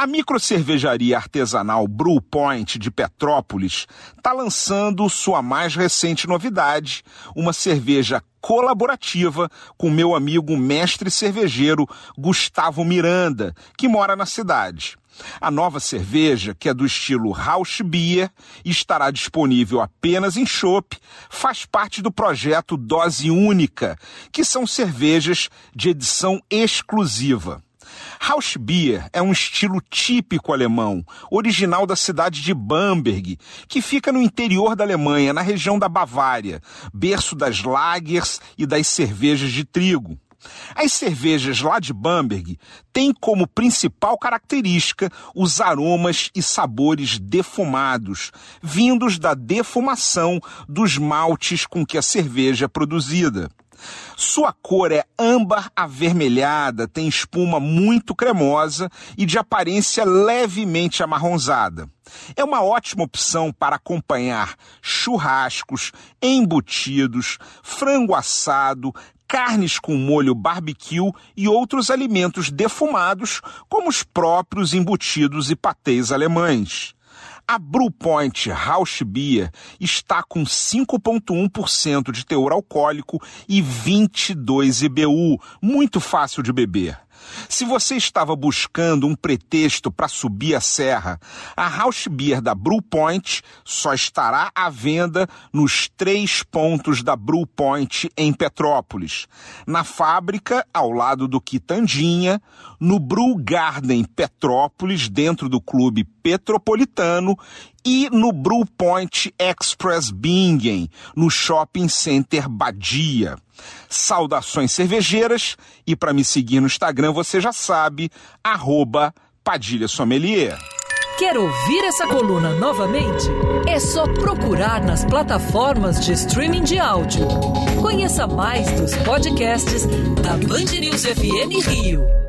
A microcervejaria artesanal Brew Point de Petrópolis está lançando sua mais recente novidade, uma cerveja colaborativa com meu amigo mestre cervejeiro Gustavo Miranda, que mora na cidade. A nova cerveja, que é do estilo Rausch Beer e estará disponível apenas em chopp, faz parte do projeto Dose Única, que são cervejas de edição exclusiva. Beer é um estilo típico alemão, original da cidade de Bamberg, que fica no interior da Alemanha, na região da Bavária, berço das lagers e das cervejas de trigo. As cervejas lá de Bamberg têm como principal característica os aromas e sabores defumados, vindos da defumação dos maltes com que a cerveja é produzida. Sua cor é âmbar avermelhada, tem espuma muito cremosa e de aparência levemente amarronzada. É uma ótima opção para acompanhar churrascos, embutidos, frango assado, carnes com molho barbecue e outros alimentos defumados, como os próprios embutidos e patês alemães. A Brewpoint Rausch Beer está com 5,1% de teor alcoólico e 22 IBU, muito fácil de beber. Se você estava buscando um pretexto para subir a serra, a House Beer da Brew Point só estará à venda nos três pontos da Brew Point em Petrópolis. Na fábrica, ao lado do Quitandinha, no Brew Garden Petrópolis, dentro do clube Petropolitano, e no Brew Point Express Bingen, no Shopping Center Badia. Saudações cervejeiras e para me seguir no Instagram você já sabe, arroba Padilha Sommelier. Quer ouvir essa coluna novamente? É só procurar nas plataformas de streaming de áudio. Conheça mais dos podcasts da Band News FM Rio.